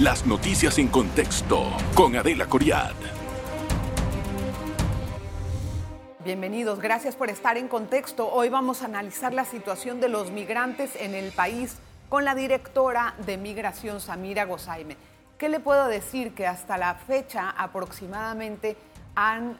Las noticias en contexto con Adela Coriad. Bienvenidos, gracias por estar en contexto. Hoy vamos a analizar la situación de los migrantes en el país con la directora de Migración, Samira Gozaime. ¿Qué le puedo decir? Que hasta la fecha aproximadamente han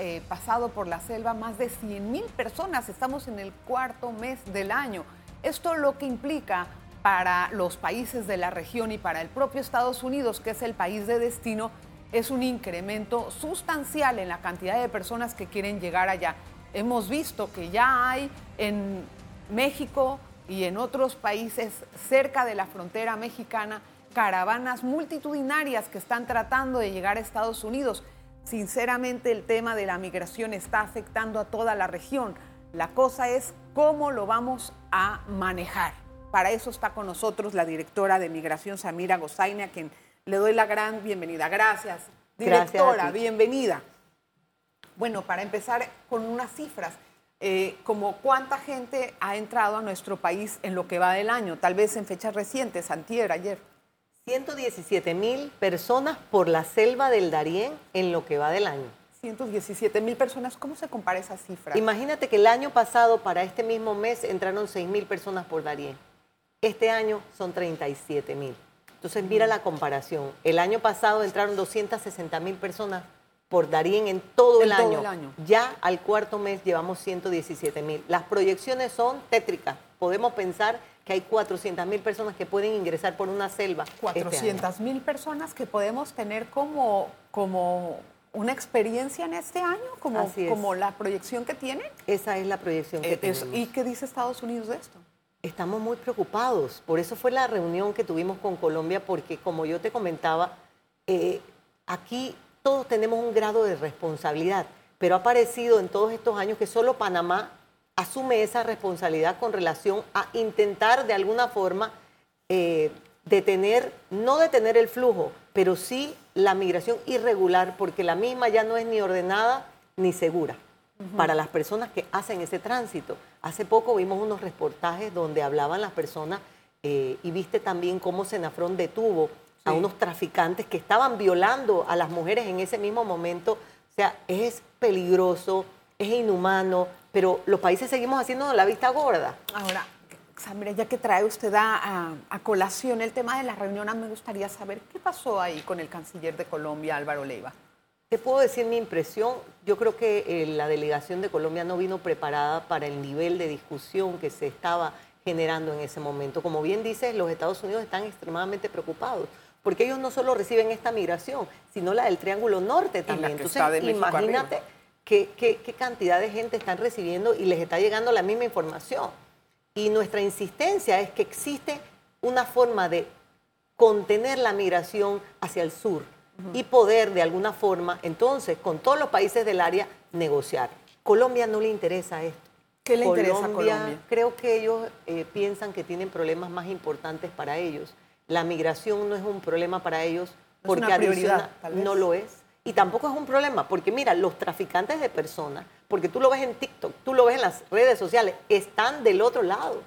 eh, pasado por la selva más de 100 mil personas. Estamos en el cuarto mes del año. Esto lo que implica para los países de la región y para el propio Estados Unidos, que es el país de destino, es un incremento sustancial en la cantidad de personas que quieren llegar allá. Hemos visto que ya hay en México y en otros países cerca de la frontera mexicana caravanas multitudinarias que están tratando de llegar a Estados Unidos. Sinceramente el tema de la migración está afectando a toda la región. La cosa es cómo lo vamos a manejar. Para eso está con nosotros la directora de Migración, Samira Gozaine, a quien le doy la gran bienvenida. Gracias, directora, bienvenida. Bueno, para empezar con unas cifras, eh, como cuánta gente ha entrado a nuestro país en lo que va del año, tal vez en fechas recientes, antier, ayer. 117 mil personas por la selva del Darién en lo que va del año. 117 mil personas, ¿cómo se compara esa cifra? Imagínate que el año pasado, para este mismo mes, entraron 6 mil personas por Darién. Este año son 37 mil. Entonces, mira la comparación. El año pasado entraron 260 mil personas por Darién en todo, el, año. el año. Ya al cuarto mes llevamos 117 mil. Las proyecciones son tétricas. Podemos pensar que hay 400 mil personas que pueden ingresar por una selva. 400 este mil personas que podemos tener como, como una experiencia en este año, como, como la proyección que tiene. Esa es la proyección que tiene. ¿Y qué dice Estados Unidos de esto? Estamos muy preocupados. Por eso fue la reunión que tuvimos con Colombia, porque como yo te comentaba, eh, aquí todos tenemos un grado de responsabilidad, pero ha parecido en todos estos años que solo Panamá asume esa responsabilidad con relación a intentar de alguna forma eh, detener, no detener el flujo, pero sí la migración irregular, porque la misma ya no es ni ordenada ni segura para las personas que hacen ese tránsito. Hace poco vimos unos reportajes donde hablaban las personas eh, y viste también cómo Senafrón detuvo a unos traficantes que estaban violando a las mujeres en ese mismo momento. O sea, es peligroso, es inhumano, pero los países seguimos haciendo la vista gorda. Ahora, Samira, ya que trae usted a, colación el tema de la reunión, me gustaría saber qué pasó ahí con el canciller de Colombia, Álvaro Leiva. Te puedo decir mi impresión. Yo creo que eh, la delegación de Colombia no vino preparada para el nivel de discusión que se estaba generando en ese momento. Como bien dices, los Estados Unidos están extremadamente preocupados porque ellos no solo reciben esta migración, sino la del Triángulo Norte también. Entonces, imagínate qué, cantidad de gente están recibiendo y les está llegando la misma información. Y nuestra insistencia es que existe una forma de contener la migración hacia el sur y poder de alguna forma, entonces, con todos los países del área, negociar. Colombia no le interesa esto. ¿Qué le interesa a Colombia? Creo que ellos eh, piensan que tienen problemas más importantes para ellos. La migración no es un problema para ellos porque prioridad, no lo es. Y tampoco es un problema, porque mira, los traficantes de personas, porque tú lo ves en TikTok, tú lo ves en las redes sociales, están del otro lado.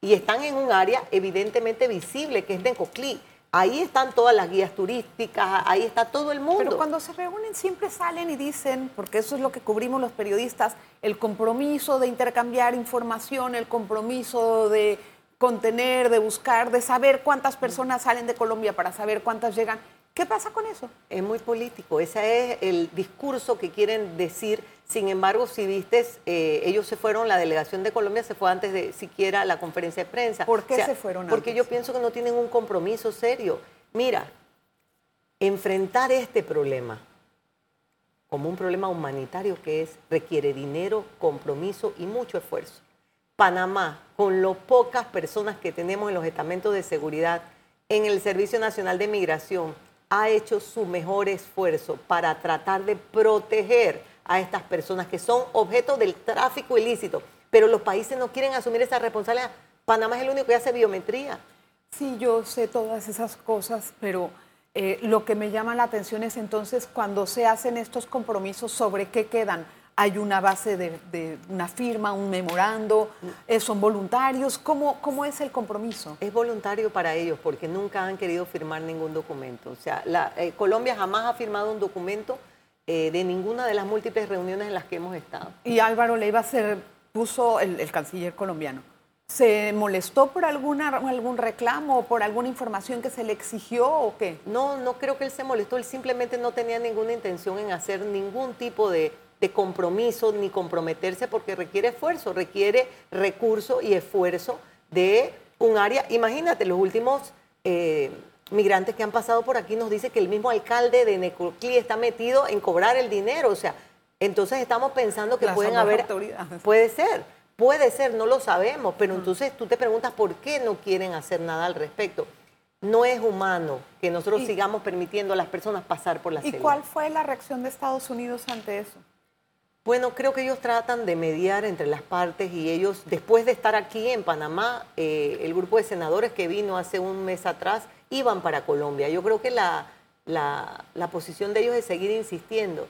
Y están en un área evidentemente visible, que es de Coclí. Ahí están todas las guías turísticas, ahí está todo el mundo. Pero cuando se reúnen siempre salen y dicen, porque eso es lo que cubrimos los periodistas, el compromiso de intercambiar información, el compromiso de contener, de buscar, de saber cuántas personas salen de Colombia para saber cuántas llegan. ¿Qué pasa con eso? Es muy político, ese es el discurso que quieren decir. Sin embargo, si viste, eh, ellos se fueron, la delegación de Colombia se fue antes de siquiera la conferencia de prensa. ¿Por qué se fueron Porque yo pienso que no tienen un compromiso serio. Mira, enfrentar este problema como un problema humanitario que es, requiere dinero, compromiso y mucho esfuerzo. Panamá, con lo pocas personas que tenemos en los estamentos de seguridad, en el Servicio Nacional de Migración, ha hecho su mejor esfuerzo para tratar de proteger a estas personas que son objeto del tráfico ilícito, pero los países no quieren asumir esa responsabilidad. Panamá es el único que hace biometría. Sí, yo sé todas esas cosas, pero eh, lo que me llama la atención es entonces cuando se hacen estos compromisos sobre qué quedan. Hay una base de, una firma, un memorando, eh, son voluntarios. ¿Cómo, ¿Cómo es el compromiso? Es voluntario para ellos porque nunca han querido firmar ningún documento. O sea, la, eh, Colombia jamás ha firmado un documento eh, de ninguna de las múltiples reuniones en las que hemos estado. Y Álvaro Leiva se puso, el, el canciller colombiano, ¿Se molestó por alguna, algún reclamo o por alguna información que se le exigió o qué? No, no creo que él se molestó, él simplemente no tenía ninguna intención en hacer ningún tipo de, de compromiso ni comprometerse porque requiere esfuerzo, requiere recurso y esfuerzo de un área. Imagínate, los últimos eh, migrantes que han pasado por aquí nos dice que el mismo alcalde de Necoclí está metido en cobrar el dinero, o sea, entonces estamos pensando que pueden haber... Puede ser, puede ser, no lo sabemos, pero mm. entonces tú te preguntas por qué no quieren hacer nada al respecto. No es humano que nosotros sigamos permitiendo a las personas pasar por la ¿Y cuál fue la reacción de Estados Unidos ante eso? Bueno, creo que ellos tratan de mediar entre las partes y ellos, después de estar aquí en Panamá, eh, el grupo de senadores que vino hace un mes atrás iban para Colombia. Yo creo que la, la, posición de ellos es seguir insistiendo.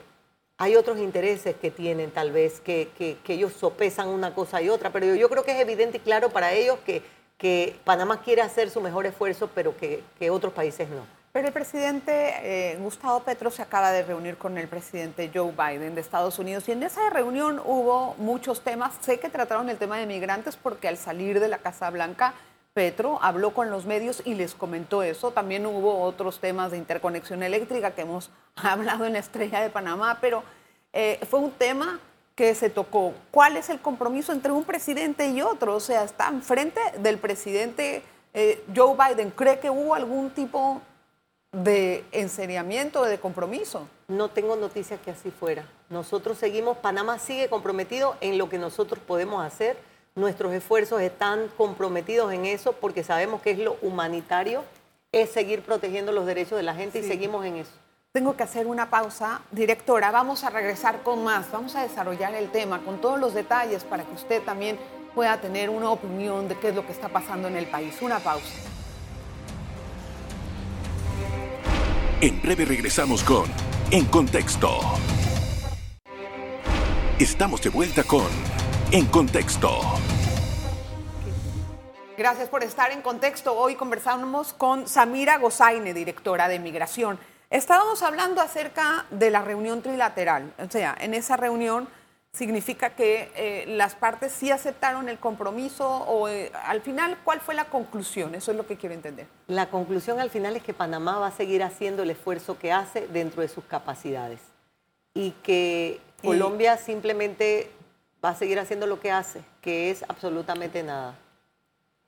Hay otros intereses que tienen tal vez, que, que, ellos sopesan una cosa y otra, pero yo, creo que es evidente y claro para ellos que, que Panamá quiere hacer su mejor esfuerzo, pero que, que otros países no. Pero el presidente eh, Gustavo Petro se acaba de reunir con el presidente Joe Biden de Estados Unidos y en esa reunión hubo muchos temas. Sé que trataron el tema de migrantes porque al salir de la Casa Blanca, Petro habló con los medios y les comentó eso. También hubo otros temas de interconexión eléctrica que hemos hablado en la Estrella de Panamá, pero eh, fue un tema que se tocó. ¿Cuál es el compromiso entre un presidente y otro? O sea, está enfrente del presidente eh, Joe Biden. ¿Cree que hubo algún tipo de enseriamiento, de compromiso. No tengo noticia que así fuera. Nosotros seguimos, Panamá sigue comprometido en lo que nosotros podemos hacer. Nuestros esfuerzos están comprometidos en eso porque sabemos que es lo humanitario, es seguir protegiendo los derechos de la gente y seguimos en eso. Tengo que hacer una pausa. Directora, vamos a regresar con más. Vamos a desarrollar el tema con todos los detalles para que usted también pueda tener una opinión de qué es lo que está pasando en el país. Una pausa. En breve regresamos con En Contexto. Estamos de vuelta con En Contexto. Gracias por estar en contexto. Hoy conversamos con Samira Gozaine, directora de Migración. Estábamos hablando acerca de la reunión trilateral. O sea, en esa reunión significa que eh, las partes sí aceptaron el compromiso o eh, al final, ¿cuál fue la conclusión? Eso es lo que quiero entender. La conclusión al final es que Panamá va a seguir haciendo el esfuerzo que hace dentro de sus capacidades y que Colombia simplemente va a seguir haciendo lo que hace, que es absolutamente nada.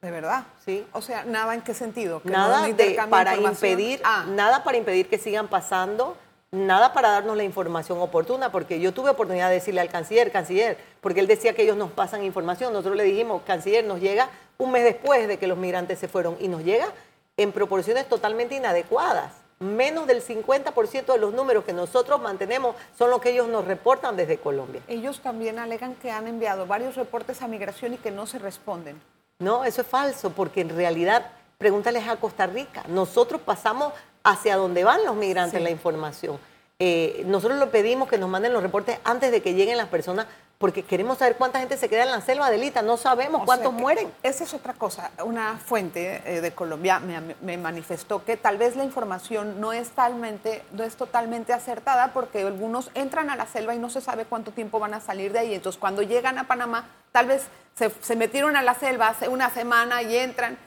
¿De verdad? Sí. O sea, ¿nada en qué sentido? nada para impedir, ah. nada para impedir que sigan pasando nada para darnos la información oportuna, porque yo tuve oportunidad de decirle al canciller, canciller, porque él decía que ellos nos pasan información. Nosotros le dijimos, canciller, nos llega un mes después de que los migrantes se fueron y nos llega en proporciones totalmente inadecuadas. Menos del 50% de los números que nosotros mantenemos son los que ellos nos reportan desde Colombia. Ellos también alegan que han enviado varios reportes a migración y que no se responden. No, eso es falso, porque en realidad, pregúntales a Costa Rica, nosotros pasamos hacia dónde van los migrantes la información. Eh, nosotros lo pedimos que nos manden los reportes antes de que lleguen las personas porque queremos saber cuánta gente se queda en la selva, Delita, no sabemos cuántos mueren. Esa es otra cosa. Una fuente eh, de Colombia me, manifestó que tal vez la información no es, talmente, no es totalmente acertada porque algunos entran a la selva y no se sabe cuánto tiempo van a salir de ahí. Entonces, cuando llegan a Panamá, tal vez se, se metieron a la selva hace una semana y entran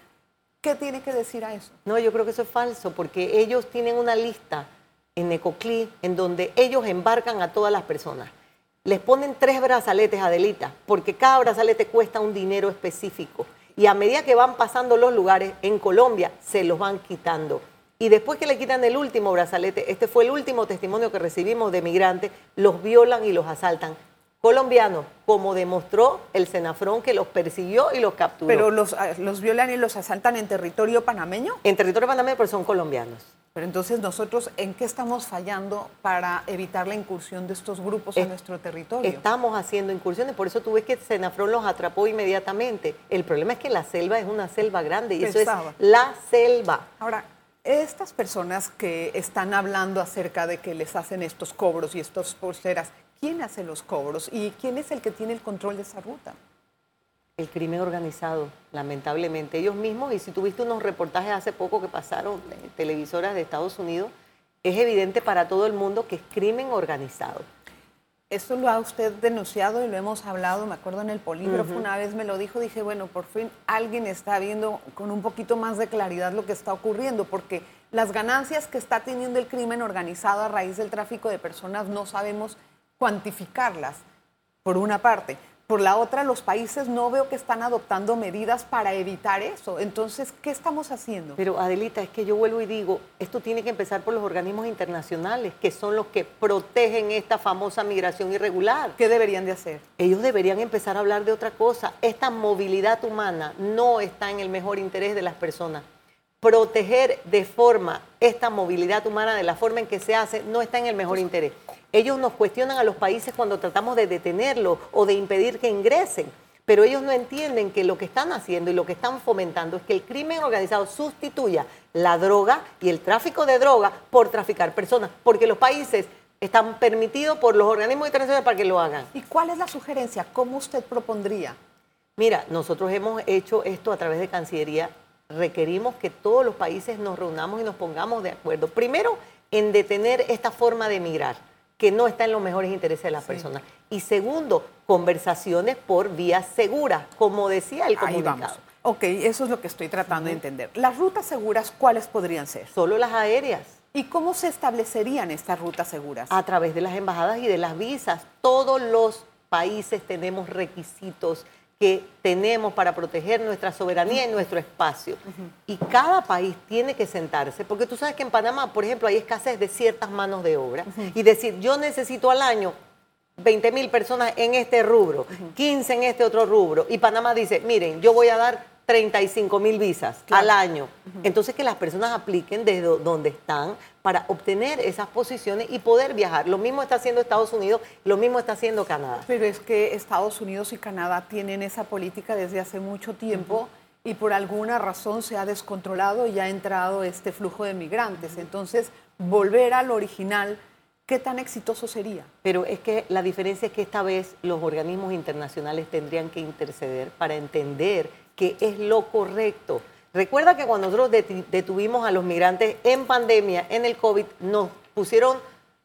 ¿Qué tiene que decir a eso? No, yo creo que eso es falso, porque ellos tienen una lista en Ecoclí en donde ellos embarcan a todas las personas. Les ponen tres brazaletes, Adelita, porque cada brazalete cuesta un dinero específico. Y a medida que van pasando los lugares, en Colombia se los van quitando. Y después que le quitan el último brazalete, este fue el último testimonio que recibimos de migrantes, los violan y los asaltan colombianos, como demostró el Senafrón que los persiguió y los capturó. ¿Pero los, ah, los violan y los asaltan en territorio panameño? En territorio panameño, pero son colombianos. Pero entonces nosotros, ¿en qué estamos fallando para evitar la incursión de estos grupos en nuestro territorio? Estamos haciendo incursiones, por eso tú ves que Senafrón los atrapó inmediatamente. El problema es que la selva es una selva grande y eso es la selva. Ahora, estas personas que están hablando acerca de que les hacen estos cobros y estas pulseras, quién hace los cobros y quién es el que tiene el control de esa ruta. El crimen organizado, lamentablemente. Ellos mismos, y si tuviste unos reportajes hace poco que pasaron en televisoras de Estados Unidos, es evidente para todo el mundo que es crimen organizado. Esto lo ha usted denunciado y lo hemos hablado, me acuerdo en el polígrafo una vez me lo dijo, dije, bueno, por fin alguien está viendo con un poquito más de claridad lo que está ocurriendo, porque las ganancias que está teniendo el crimen organizado a raíz del tráfico de personas no sabemos cuantificarlas, por una parte. Por la otra, los países no veo que están adoptando medidas para evitar eso. Entonces, ¿qué estamos haciendo? Pero Adelita, es que yo vuelvo y digo, esto tiene que empezar por los organismos internacionales, que son los que protegen esta famosa migración irregular. ¿Qué deberían de hacer? Ellos deberían empezar a hablar de otra cosa. Esta movilidad humana no está en el mejor interés de las personas. Proteger de forma esta movilidad humana de la forma en que se hace no está en el mejor interés. Ellos nos cuestionan a los países cuando tratamos de detenerlo o de impedir que ingresen, pero ellos no entienden que lo que están haciendo y lo que están fomentando es que el crimen organizado sustituya la droga y el tráfico de droga por traficar personas, porque los países están permitidos por los organismos internacionales para que lo hagan. ¿Y cuál es la sugerencia? ¿Cómo usted propondría? Mira, nosotros hemos hecho esto a través de Cancillería. Requerimos que todos los países nos reunamos y nos pongamos de acuerdo. Primero, en detener esta forma de migrar que no está en los mejores intereses de las personas. Y segundo, conversaciones por vías seguras, como decía el comunicado. Ahí vamos. Ok, eso es lo que estoy tratando de entender. ¿Las rutas seguras cuáles podrían ser? Solo las aéreas. ¿Y cómo se establecerían estas rutas seguras? A través de las embajadas y de las visas. Todos los países tenemos requisitos que tenemos para proteger nuestra soberanía y nuestro espacio. Y cada país tiene que sentarse, porque tú sabes que en Panamá, por ejemplo, hay escasez de ciertas manos de obra. Y decir, yo necesito al año 20 mil personas en este rubro, 15 en este otro rubro. Y Panamá dice, miren, yo voy a dar 35 mil visas al año. Entonces que las personas apliquen desde donde están para obtener esas posiciones y poder viajar. Lo mismo está haciendo Estados Unidos, lo mismo está haciendo Canadá. Pero es que Estados Unidos y Canadá tienen esa política desde hace mucho tiempo. Y por alguna razón se ha descontrolado y ha entrado este flujo de migrantes. Entonces, volver al original ¿qué tan exitoso sería? Pero es que la diferencia es que esta vez los organismos internacionales tendrían que interceder para entender que es lo correcto. Recuerda que cuando nosotros detuvimos a los migrantes en pandemia, en el COVID, nos pusieron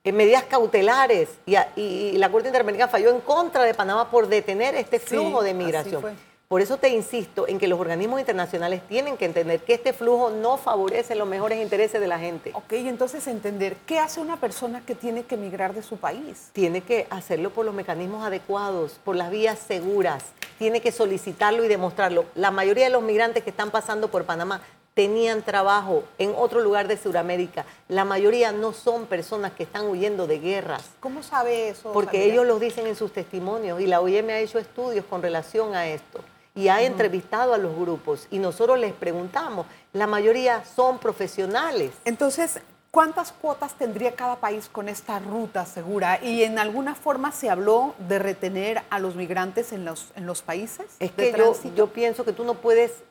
en medidas cautelares y, la Corte Interamericana falló en contra de Panamá por detener este flujo de migración. Por eso te insisto en que los organismos internacionales tienen que entender que este flujo no favorece los mejores intereses de la gente. Ok, entonces entender qué hace una persona que tiene que emigrar de su país. Tiene que hacerlo por los mecanismos adecuados, por las vías seguras. Tiene que solicitarlo y demostrarlo. La mayoría de los migrantes que están pasando por Panamá tenían trabajo en otro lugar de Sudamérica. La mayoría no son personas que están huyendo de guerras. ¿Cómo sabe eso? Porque ellos lo dicen en sus testimonios y la OIM ha hecho estudios con relación a esto y ha entrevistado a los grupos y nosotros les preguntamos, la mayoría son profesionales. Entonces, ¿cuántas cuotas tendría cada país con esta ruta segura? ¿Y en alguna forma se habló de retener a los migrantes en los, en los países? Es que yo, yo pienso que tú no puedes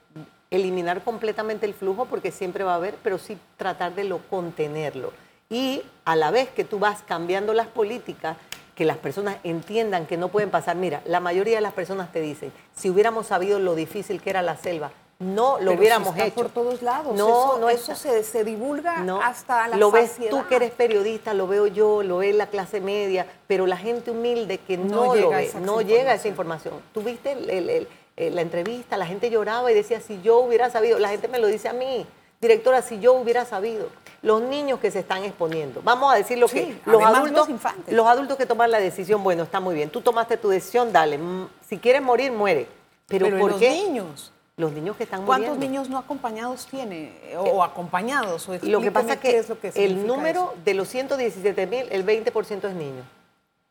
eliminar completamente el flujo porque siempre va a haber, pero sí tratar de lo contenerlo. Y a la vez que tú vas cambiando las políticas, que las personas entiendan que no pueden pasar. Mira, la mayoría de las personas te dicen, si hubiéramos sabido lo difícil que era la selva, no lo hubiéramos hecho. por todos lados. No, eso, no eso se, divulga hasta la Lo ves tú que eres periodista, lo veo yo, lo ve la clase media, pero la gente humilde que no, lo ve, no llega a esa información. Tuviste la entrevista, la gente lloraba y decía, si yo hubiera sabido, la gente me lo dice a mí, directora, si yo hubiera sabido los niños que se están exponiendo. Vamos a decir lo que los adultos, los, adultos que toman la decisión, bueno, está muy bien. Tú tomaste tu decisión, dale. Mm, si quieres morir, muere. Pero, ¿por los qué? niños. Los niños que están ¿Cuántos niños no acompañados tiene? O, acompañados. lo que pasa es que, el número de los 117 mil, el 20% es niños.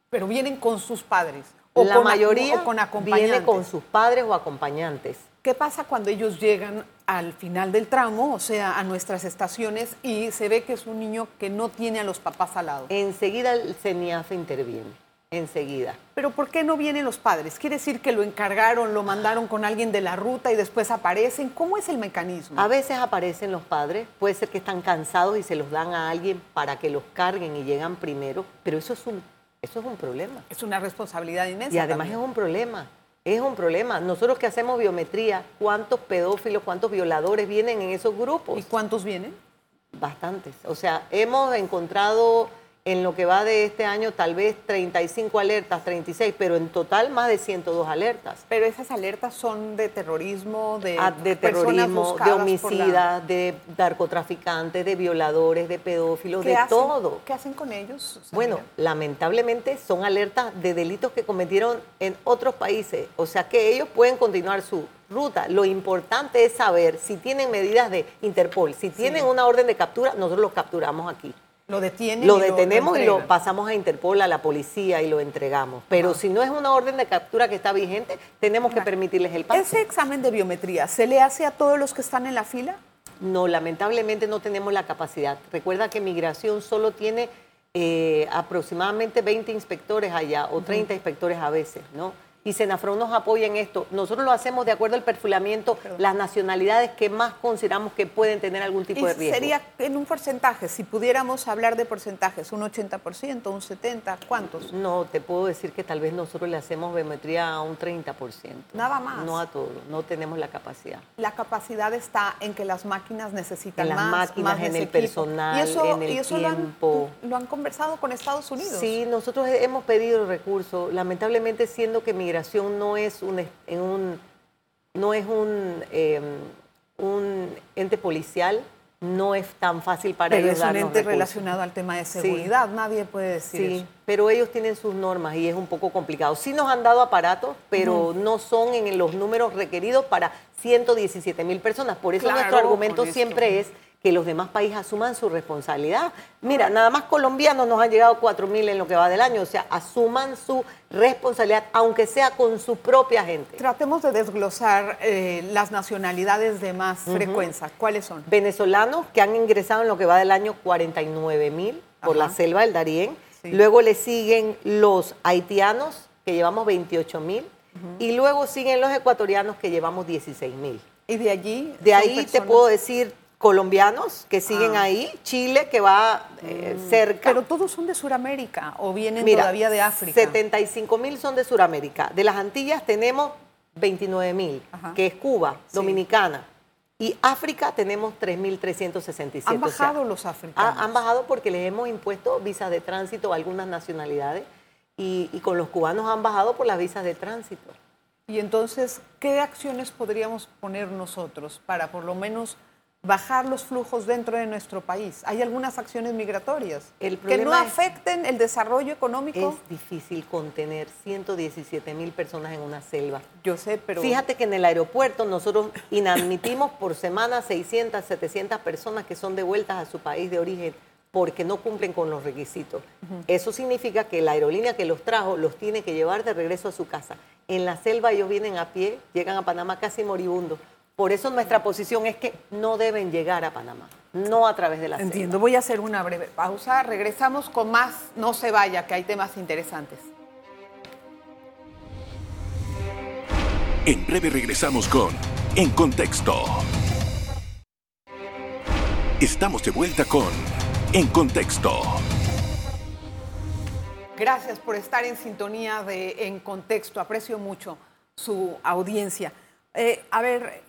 Pero vienen con sus padres. O la mayoría con viene con sus padres o acompañantes. ¿Qué pasa cuando ellos llegan al final del tramo, o sea, a nuestras estaciones, y se ve que es un niño que no tiene a los papás al lado? Enseguida el CENIAF interviene, enseguida. Pero ¿por qué no vienen los padres? ¿Quiere decir que lo encargaron, lo mandaron con alguien de la ruta y después aparecen? ¿Cómo es el mecanismo? A veces aparecen los padres, puede ser que están cansados y se los dan a alguien para que los carguen y llegan primero, pero eso es un Eso es un problema. Es una responsabilidad inmensa. Y además es un problema. Es un problema. Nosotros que hacemos biometría, ¿cuántos pedófilos, cuántos violadores vienen en esos grupos? ¿Y cuántos vienen? Bastantes. O sea, hemos encontrado en lo que va de este año tal vez 35 alertas, 36, pero en total más de 102 alertas. Pero esas alertas son de terrorismo, de, ah, de terrorismo, de homicidas, de narcotraficantes, de violadores, de pedófilos, de todo. ¿Qué hacen con ellos? Bueno, lamentablemente son alertas de delitos que cometieron en otros países, o sea que ellos pueden continuar su ruta. Lo importante es saber si tienen medidas de Interpol, si tienen una orden de captura, nosotros los capturamos aquí. Lo detienen. Lo detenemos y lo pasamos a Interpol, a la policía y lo entregamos. Pero si no es una orden de captura que está vigente, tenemos que permitirles el paso. ¿Ese examen de biometría se le hace a todos los que están en la fila? No, lamentablemente no tenemos la capacidad. Recuerda que Migración solo tiene eh, aproximadamente 20 inspectores allá o 30 inspectores a veces, ¿no? Y Senafron nos apoya en esto. Nosotros lo hacemos de acuerdo al perfilamiento, las nacionalidades que más consideramos que pueden tener algún tipo de riesgo. Sería en un porcentaje, si pudiéramos hablar de porcentajes, un 80%, un 70%, ¿cuántos? No, te puedo decir que tal vez nosotros le hacemos biometría a un 30%. Nada más. No a todo, no tenemos la capacidad. La capacidad está en que las máquinas necesitan en las máquinas, en el personal, en el tiempo. Lo han, lo han conversado con Estados Unidos. Sí, nosotros hemos pedido recursos, lamentablemente siendo que mi no es un, un no es un, em, un ente policial, no es tan fácil para pero ellos es un ente relacionado al tema de seguridad, nadie puede decir sí, pero ellos tienen sus normas y es un poco complicado. Sí nos han dado aparatos, pero no son en los números requeridos para 117 mil personas. Por eso nuestro argumento siempre es que los demás países asuman su responsabilidad. Mira, nada más colombianos nos han llegado 4.000 en lo que va del año, o sea, asuman su responsabilidad, aunque sea con su propia gente. Tratemos de desglosar eh, las nacionalidades de más frecuencia. ¿Cuáles son? Venezolanos que han ingresado en lo que va del año 49.000 por la selva del Darién. Luego le siguen los haitianos, que llevamos 28.000. Y luego siguen los ecuatorianos, que llevamos 16.000. ¿Y de allí? De ahí te puedo decir colombianos que siguen ah. ahí, Chile que va eh, mm. cerca. Pero todos son de Sudamérica o vienen todavía de África. 75 mil son de Sudamérica. De las Antillas tenemos 29 mil, que es Cuba, Dominicana. Y África tenemos 3.367. ¿Han bajado los africanos? han bajado porque les hemos impuesto visas de tránsito a algunas nacionalidades y, y con los cubanos han bajado por las visas de tránsito. Y entonces, ¿qué acciones podríamos poner nosotros para por lo menos bajar los flujos dentro de nuestro país. Hay algunas acciones migratorias que no afecten el desarrollo económico. Es difícil contener 117 mil personas en una selva. Yo sé, pero... Fíjate que en el aeropuerto nosotros inadmitimos por semana 600, 700 personas que son devueltas a su país de origen porque no cumplen con los requisitos. Eso significa que la aerolínea que los trajo los tiene que llevar de regreso a su casa. En la selva ellos vienen a pie, llegan a Panamá casi moribundos por eso nuestra posición es que no deben llegar a Panamá, no a través de la Entiendo, voy a hacer una breve pausa, regresamos con más, no se vaya, que hay temas interesantes. En breve regresamos con En Contexto. Estamos de vuelta con En Contexto. Gracias por estar en sintonía de En Contexto. Aprecio mucho su audiencia. Eh, a ver,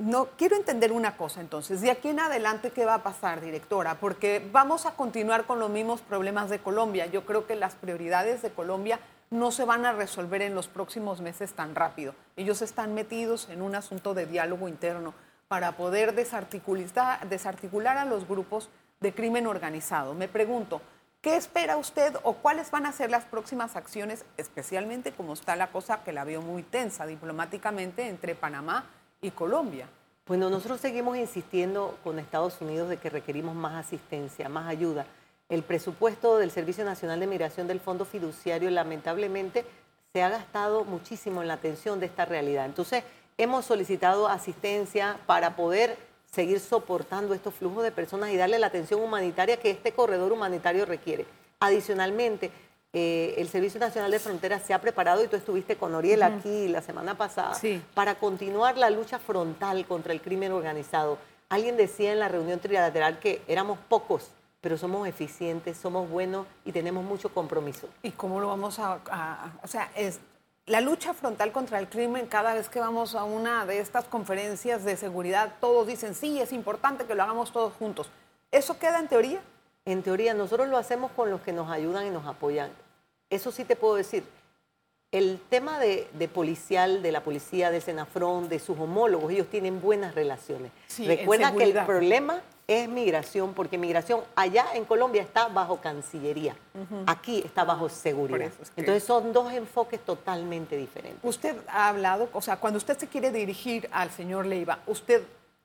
no quiero entender una cosa entonces, de aquí en adelante qué va a pasar, directora, porque vamos a continuar con los mismos problemas de Colombia. Yo creo que las prioridades de Colombia no se van a resolver en los próximos meses tan rápido. Ellos están metidos en un asunto de diálogo interno para poder desarticular, a los grupos de crimen organizado. Me pregunto, ¿qué espera usted o cuáles van a ser las próximas acciones, especialmente como está la cosa que la veo muy tensa diplomáticamente entre Panamá Colombia. Bueno, nosotros seguimos insistiendo con Estados Unidos de que requerimos más asistencia, más ayuda. El presupuesto del Servicio Nacional de Migración del Fondo Fiduciario lamentablemente se ha gastado muchísimo en la atención de esta realidad. Entonces, hemos solicitado asistencia para poder seguir soportando estos flujos de personas y darle la atención humanitaria que este corredor humanitario requiere. Adicionalmente, eh, el Servicio Nacional de Fronteras se ha preparado, y tú estuviste con Oriel aquí la semana pasada, para continuar la lucha frontal contra el crimen organizado. Alguien decía en la reunión trilateral que éramos pocos pero somos eficientes, somos buenos y tenemos mucho compromiso. ¿Y cómo lo vamos a, a- o sea, es la lucha frontal contra el crimen, cada vez que vamos a una de estas conferencias de seguridad, todos dicen, sí, es importante que lo hagamos todos juntos. ¿Eso queda en teoría? En teoría, nosotros lo hacemos con los que nos ayudan y nos apoyan. Eso sí te puedo decir. El tema de, de policial, de la policía, de Senafrón, de sus homólogos, ellos tienen buenas relaciones. Sí, Recuerda que el problema es migración, porque migración allá en Colombia está bajo Cancillería, aquí está bajo seguridad. Por eso es que- Entonces son dos enfoques totalmente diferentes. Usted ha hablado, o sea, cuando usted se quiere dirigir al señor Leiva, ¿usted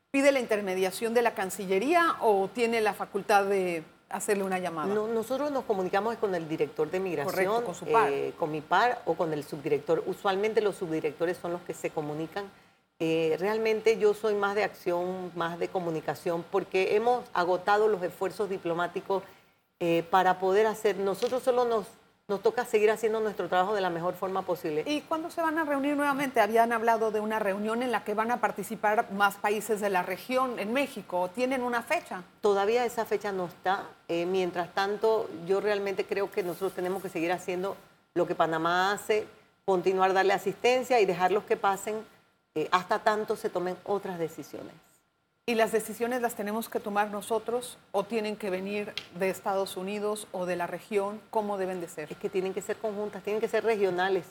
pide la intermediación de la Cancillería o tiene la facultad de hacerle una llamada? No, nosotros nos comunicamos con el director de migración, Correcto, con su par. eh, con mi par o con el subdirector. Usualmente los subdirectores son los que se comunican. Eh, realmente yo soy más de acción, más de comunicación, porque hemos agotado los esfuerzos diplomáticos eh, para poder hacer. Nosotros solo nos, nos toca seguir haciendo nuestro trabajo de la mejor forma posible. ¿Y cuándo se van a reunir nuevamente? Habían hablado de una reunión en la que van a participar más países de la región en México. ¿Tienen una fecha? Todavía esa fecha no está. Eh, mientras tanto, yo realmente creo que nosotros tenemos que seguir haciendo lo que Panamá hace, continuar darle asistencia y dejarlos que pasen eh, hasta tanto se tomen otras decisiones. ¿Y las decisiones las tenemos que tomar nosotros o tienen que venir de Estados Unidos o de la región? ¿Cómo deben de ser? Es que tienen que ser conjuntas, tienen que ser regionales,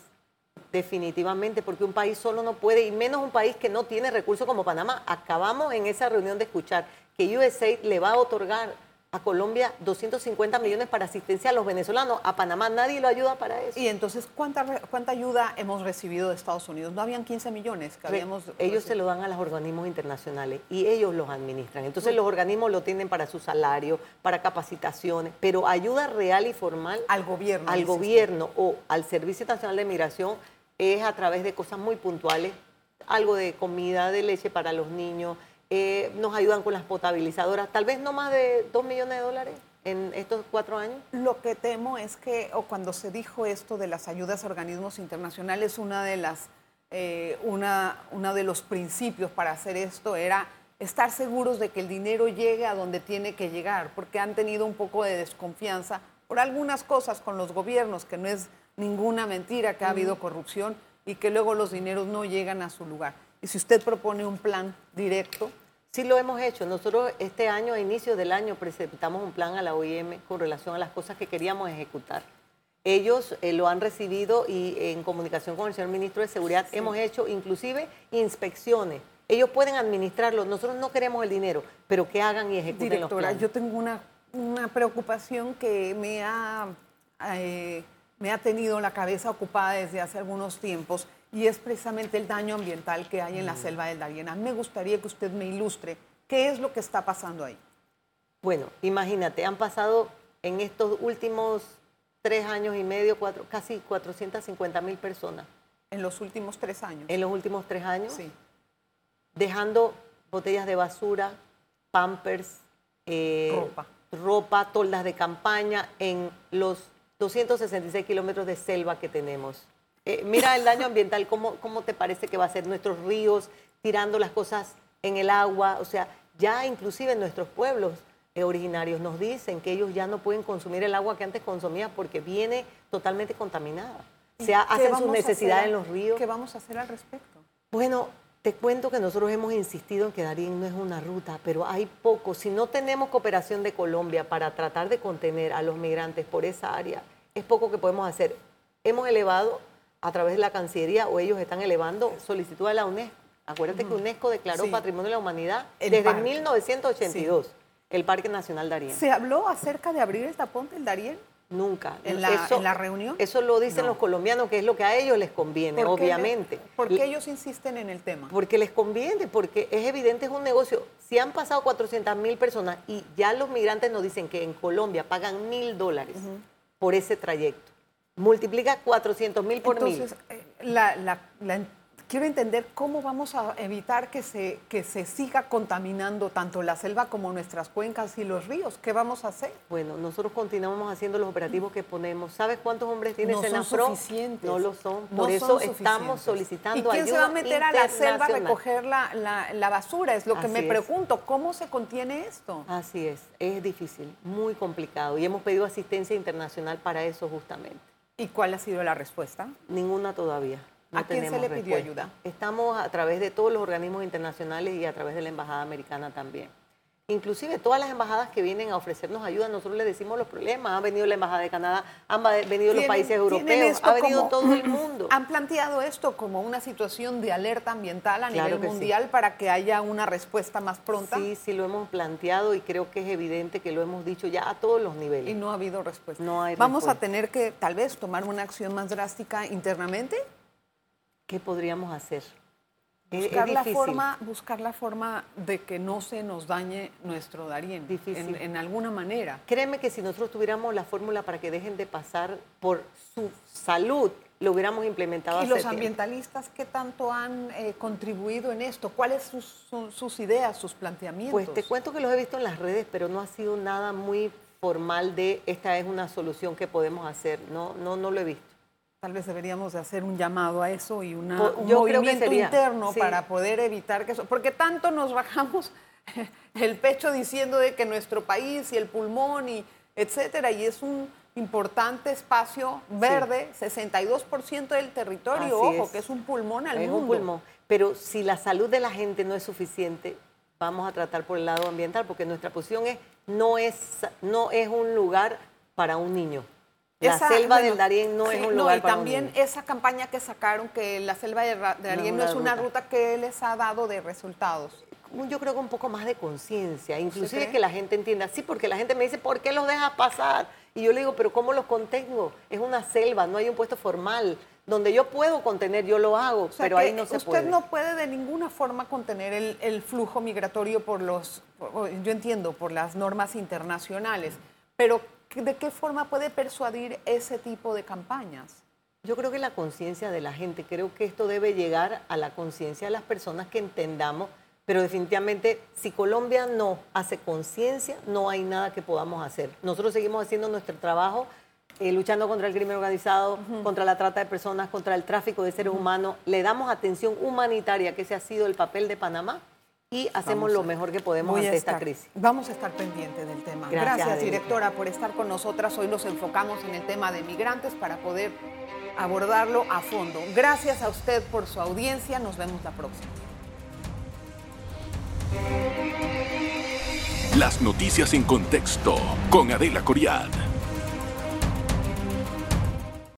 definitivamente, porque un país solo no puede, y menos un país que no tiene recursos como Panamá. Acabamos en esa reunión de escuchar que USAID le va a otorgar a Colombia 250 millones para asistencia a los venezolanos. A Panamá nadie lo ayuda para eso. Y entonces, ¿cuánta, ¿cuánta ayuda hemos recibido de Estados Unidos? ¿No habían 15 millones que habíamos ellos se lo dan a los organismos internacionales y ellos los administran. Entonces los organismos lo tienen para su salario, para capacitaciones, pero ayuda real y formal Al gobierno, al gobierno o al Servicio Nacional de Migración es a través de cosas muy puntuales, algo de comida, de leche para los niños, eh, nos ayudan con las potabilizadoras, tal vez no más de dos millones de dólares en estos cuatro años. Lo que temo es que, o cuando se dijo esto de las ayudas a organismos internacionales, una de las, eh, una, uno de los principios para hacer esto era estar seguros de que el dinero llegue a donde tiene que llegar, porque han tenido un poco de desconfianza por algunas cosas con los gobiernos, que no es ninguna mentira que ha habido corrupción y que luego los dineros no llegan a su lugar. Y si usted propone un plan directo, Sí lo hemos hecho. Nosotros este año, a inicios del año, presentamos un plan a la OIM con relación a las cosas que queríamos ejecutar. Ellos eh, lo han recibido y en comunicación con el señor ministro de Seguridad hemos hecho inclusive inspecciones. Ellos pueden administrarlo. Nosotros no queremos el dinero, pero que hagan y ejecuten los Directora, planes. yo tengo una, una preocupación que me ha, eh, me ha tenido la cabeza ocupada desde hace algunos tiempos y es precisamente el daño ambiental que hay en Mm. la selva del Darién. A mí Me gustaría que usted me ilustre qué es lo que está pasando ahí. Bueno, imagínate, han pasado en estos últimos tres años y medio, cuatro, casi 450 mil personas En los últimos tres años. en los últimos tres años. Sí. dejando botellas de basura, pampers, eh, Ropa. ropa, toldas de campaña en los 266 kilómetros de selva que tenemos. Eh, mira el daño ambiental, ¿cómo, ¿cómo te parece que va a ser nuestros ríos, tirando las cosas en el agua? O sea, ya inclusive nuestros pueblos eh, originarios nos dicen que ellos ya no pueden consumir el agua que antes consumían porque viene totalmente contaminada. O sea, ¿Qué hacen sus necesidades en los ríos. ¿Qué vamos a hacer al respecto? Bueno, te cuento que nosotros hemos insistido en que Darín no es una ruta, pero hay poco. Si no tenemos cooperación de Colombia para tratar de contener a los migrantes por esa área, es poco que podemos hacer. Hemos elevado a través de la Cancillería o ellos están elevando solicitud a la UNESCO. Acuérdate que UNESCO declaró Sí. Patrimonio de la Humanidad El desde parque. 1982, el Parque Nacional Darién. ¿Se habló acerca de abrir el tapón del Darién? Nunca. ¿En la- en la reunión? Eso lo dicen No. los colombianos, que es lo que a ellos les conviene, ¿Por qué le- obviamente. ¿Por qué ellos insisten en el tema? Porque les conviene, porque es evidente, es un negocio. Si han pasado 400 mil personas y ya los migrantes nos dicen que en Colombia pagan mil dólares por ese trayecto, multiplica 400 mil por mil. Eh, quiero entender cómo vamos a evitar que se, que se siga contaminando tanto la selva como nuestras cuencas y los ríos. ¿Qué vamos a hacer? Bueno, nosotros continuamos haciendo los operativos que ponemos. ¿Sabes cuántos hombres tiene no Senafro? Son suficientes. No lo son. Por eso estamos solicitando ayuda. ¿Y quién se va a meter a la selva a recoger la, la, basura? Es lo que me pregunto. ¿Cómo se contiene esto? Así es. Es difícil, muy complicado. Y hemos pedido asistencia internacional para eso justamente. ¿Y cuál ha sido la respuesta? Ninguna todavía. ¿A quién se le pidió ayuda? Estamos a través de todos los organismos internacionales y a través de la Embajada Americana también. Inclusive todas las embajadas que vienen a ofrecernos ayuda, nosotros les decimos los problemas. Ha venido la Embajada de Canadá, han venido los países europeos, ha venido todo el mundo. ¿Han planteado esto como una situación de alerta ambiental a nivel mundial para que haya una respuesta más pronta? Sí, sí lo hemos planteado y creo que es evidente que lo hemos dicho ya a todos los niveles. Y no ha habido respuesta. No hay ¿Vamos a tener que tal vez tomar una acción más drástica internamente? ¿Qué podríamos hacer? Buscar, la forma, buscar la forma de que no se nos dañe nuestro Darién Difícil. En, alguna manera. Créeme que si nosotros tuviéramos la fórmula para que dejen de pasar por su salud, lo hubiéramos implementado. ¿Y los ambientalistas qué tanto han eh, contribuido en esto? ¿Cuáles son sus, ideas, sus planteamientos? Pues te cuento que los he visto en las redes, pero no ha sido nada muy formal de esta es una solución que podemos hacer. No, no, no lo he visto. Tal vez deberíamos de hacer un llamado a eso y una, un movimiento interno para poder evitar que eso, porque tanto nos bajamos el pecho diciendo de que nuestro país y el pulmón y etcétera, y es un importante espacio verde, 62% del territorio, ojo, que es un pulmón al es mundo. Un pulmón. Pero si la salud de la gente no es suficiente, vamos a tratar por el lado ambiental, porque nuestra posición es no es, no es un lugar para un niño. La selva del Darién no es un lugar no, y también esa campaña que sacaron que la selva del Darién no, es una ruta. que les ha dado de resultados. Yo creo que un poco más de conciencia, inclusive que la gente entienda, sí, porque la gente me dice, ¿por qué los dejas pasar? Y yo le digo, pero ¿cómo los contengo? Es una selva, no hay un puesto formal. Donde yo puedo contener, yo lo hago, pero ahí no se puede. Usted no puede de ninguna forma contener el, el flujo migratorio por los, yo entiendo, por las normas internacionales, pero ¿De qué forma puede persuadir ese tipo de campañas? Yo creo que la conciencia de la gente, creo que esto debe llegar a la conciencia de las personas que entendamos, pero definitivamente si Colombia no hace conciencia, no hay nada que podamos hacer. Nosotros seguimos haciendo nuestro trabajo, eh, luchando contra el crimen organizado, contra la trata de personas, contra el tráfico de seres humanos, le damos atención humanitaria, que ese ha sido el papel de Panamá, y hacemos lo mejor que podemos ante esta crisis. Vamos a estar pendientes del tema. Gracias, directora, por estar con nosotras. Hoy nos enfocamos en el tema de migrantes para poder abordarlo a fondo. Gracias a usted por su audiencia. Nos vemos la próxima. Las noticias en contexto con Adela Coriad.